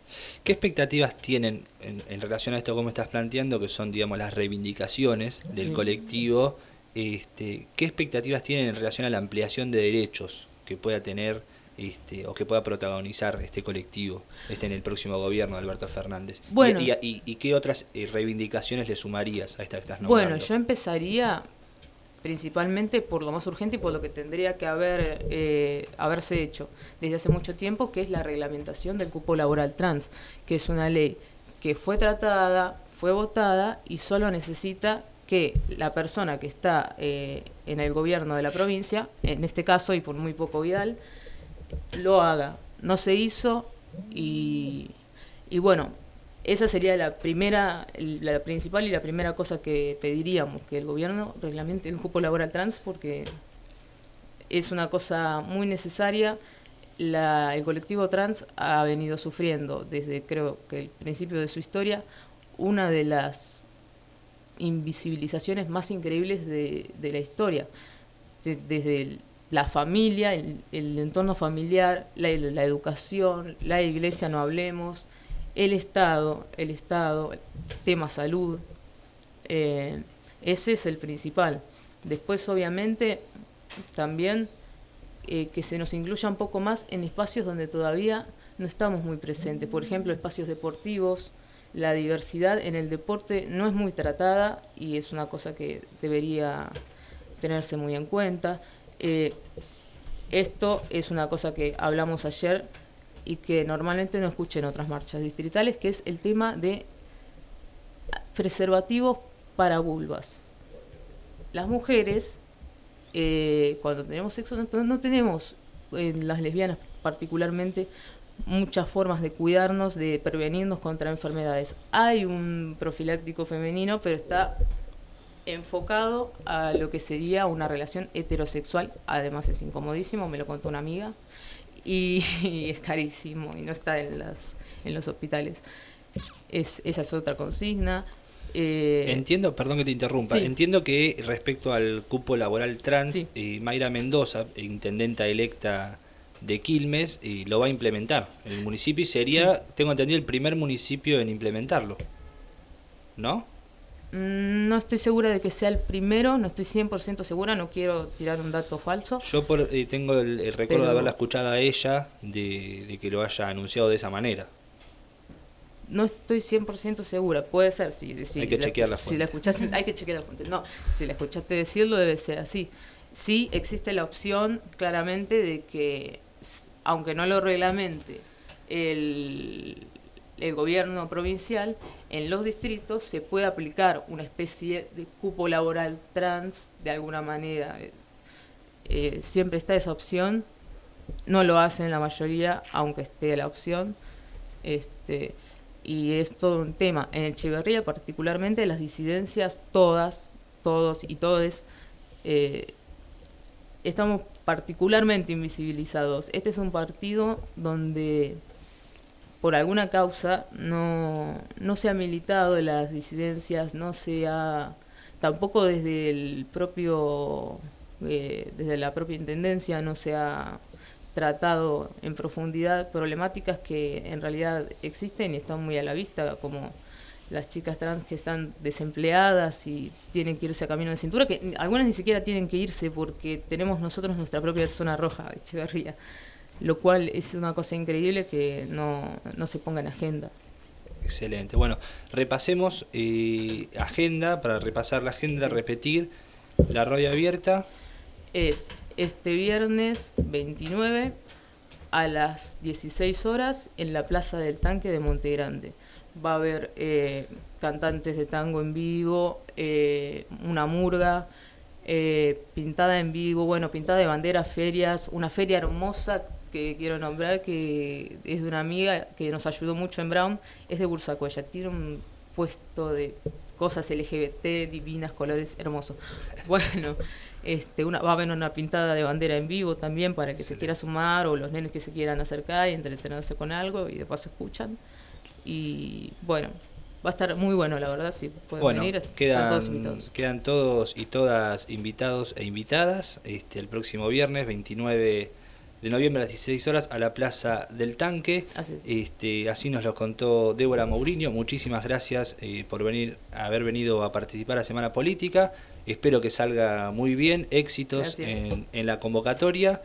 ¿Qué expectativas tienen en, en relación a esto, como estás planteando, que son, digamos, las reivindicaciones del Sí. colectivo? Este, ¿Qué expectativas tienen en relación a la ampliación de derechos que pueda tener este, o que pueda protagonizar este colectivo este, en el próximo gobierno de Alberto Fernández? Bueno. ¿Y, y, y qué otras eh, reivindicaciones le sumarías a esta que estás Bueno, yo empezaría principalmente por lo más urgente y por lo que tendría que haber eh, haberse hecho desde hace mucho tiempo, que es la reglamentación del cupo laboral trans, que es una ley que fue tratada, fue votada y solo necesita que la persona que está eh, en el gobierno de la provincia, en este caso y por muy poco Vidal, lo haga. No se hizo y, y bueno, esa sería la primera, la principal y la primera cosa que pediríamos, que el gobierno reglamente el cupo laboral trans porque es una cosa muy necesaria. La, el colectivo trans ha venido sufriendo desde creo que el principio de su historia una de las invisibilizaciones más increíbles de, la historia. De- desde la familia, el, el entorno familiar, la educación, la iglesia, no hablemos, el Estado, el Estado, tema salud, eh, ese es el principal. Después, obviamente, también eh, que se nos incluya un poco más en espacios donde todavía no estamos muy presentes. Por ejemplo, espacios deportivos, la diversidad en el deporte no es muy tratada y es una cosa que debería tenerse muy en cuenta. Eh, esto es una cosa que hablamos ayer y que normalmente no escuché en otras marchas distritales, que es el tema de preservativos para vulvas. Las mujeres, eh, cuando tenemos sexo, no, tenemos, en las lesbianas particularmente, muchas formas de cuidarnos, de prevenirnos contra enfermedades. Hay un profiláctico femenino, pero está enfocado a lo que sería una relación heterosexual. Además es incomodísimo, me lo contó una amiga, y, (laughs) y es carísimo y no está en, las, en los hospitales. Es, esa es otra consigna. Eh, Entiendo, perdón que te interrumpa, Sí. entiendo que respecto al cupo laboral trans, Sí. eh, Mayra Mendoza, intendenta electa de Quilmes, eh, lo va a implementar. El municipio y sería, tengo entendido, el primer municipio en implementarlo. ¿No? Mm, no estoy segura de que sea el primero, no estoy 100% segura, no quiero tirar un dato falso. Yo por, eh, tengo el, el recuerdo Pero- de haberla escuchado a ella de, de que lo haya anunciado de esa manera. No estoy 100% segura, puede ser, si, si Hay que chequear la Si fuente. la escuchaste, hay que chequear la fuente. No, si la escuchaste decirlo debe ser así. Sí existe la opción claramente de que, aunque no lo reglamente el, el gobierno provincial, en los distritos se puede aplicar una especie de cupo laboral trans de alguna manera. Eh, siempre está esa opción, no lo hacen la mayoría, aunque esté la opción. Este, y es todo un tema. En Echeverría, particularmente, las disidencias, todas, todos y todes, eh, estamos particularmente invisibilizados. Este es un partido donde, por alguna causa, no, no se ha militado en las disidencias, no se ha tampoco desde el propio, eh, desde la propia intendencia no se ha tratado en profundidad problemáticas que en realidad existen y están muy a la vista, como las chicas trans que están desempleadas y tienen que irse a camino de cintura, que algunas ni siquiera tienen que irse porque tenemos nosotros nuestra propia zona roja Echeverría, lo cual es una cosa increíble que no, no se ponga en agenda. Excelente. Bueno, repasemos eh, agenda, para repasar la agenda, repetir la radio abierta. Es este viernes 29 a las 16 horas en la Plaza del Tanque de Monte Grande. Va a haber eh, cantantes de tango en vivo, eh, una murga, eh, pintada en vivo, bueno, pintada de banderas, ferias, una feria hermosa que quiero nombrar, que es de una amiga que nos ayudó mucho en Brown, es de Bursacuella. Tiene un puesto de cosas LGBT, divinas, colores, hermosos. (laughs) Bueno, este, una, va a haber una pintada de bandera en vivo también para que se quiera sumar o los nenes que se quieran acercar y entretenerse con algo y de paso escuchan. Y bueno, va a estar muy bueno, la verdad, si pueden Bueno, venir, quedan, todos invitados. quedan todos y todas invitados e invitadas este, el próximo viernes 29 de noviembre a las 16 horas a la Plaza del Tanque. Así es. Este, así nos lo contó Débora Mourinho. Muchísimas gracias eh, por venir, haber venido a participar a la Semana Política. Espero que salga muy bien, éxitos en la convocatoria.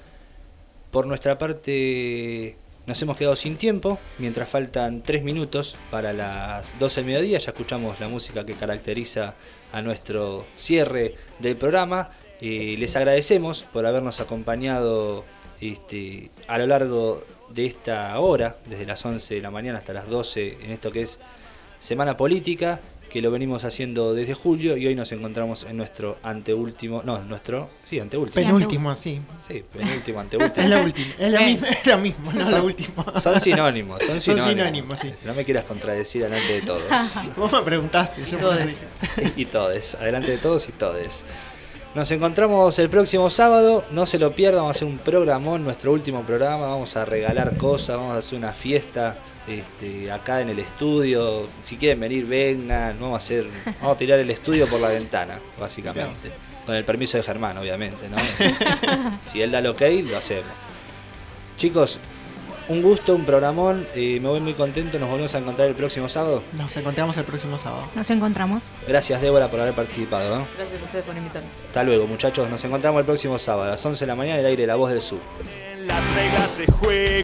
Por nuestra parte nos hemos quedado sin tiempo, mientras faltan tres minutos para las 12 del mediodía, ya escuchamos la música que caracteriza a nuestro cierre del programa. Eh, les agradecemos por habernos acompañado este, a lo largo de esta hora, desde las 11 de la mañana hasta las 12, en esto que es Semana Política, que lo venimos haciendo desde julio y hoy nos encontramos en nuestro anteúltimo, no, nuestro, sí, anteúltimo. Penúltimo, sí. Sí, penúltimo, anteúltimo. Es la última, es lo mismo, es mismo, no Son- lo último. Son sinónimos, son Son sinónimos. sí. No me quieras contradecir delante de todos. Vos me preguntaste, yo Todes. pregunté. (laughs) y todes, adelante de todos y todes. Nos encontramos el próximo sábado, no se lo pierdan, vamos a hacer un programón, nuestro último programa, vamos a regalar cosas, vamos a hacer una fiesta este, acá en el estudio. Si quieren venir, vengan, vamos a hacer, vamos a tirar el estudio por la ventana, básicamente. Con el permiso de Germán, obviamente, ¿no? (laughs) si él da el ok, lo hacemos. Chicos, un gusto, un programón, eh, me voy muy contento, nos volvemos a encontrar el próximo sábado. Nos encontramos el próximo sábado. Nos encontramos. Gracias Débora por haber participado. ¿no? Gracias a ustedes por invitarme. Hasta luego muchachos, nos encontramos el próximo sábado a las 11 de la mañana en el aire de La Voz del Sur. Las reglas de juego.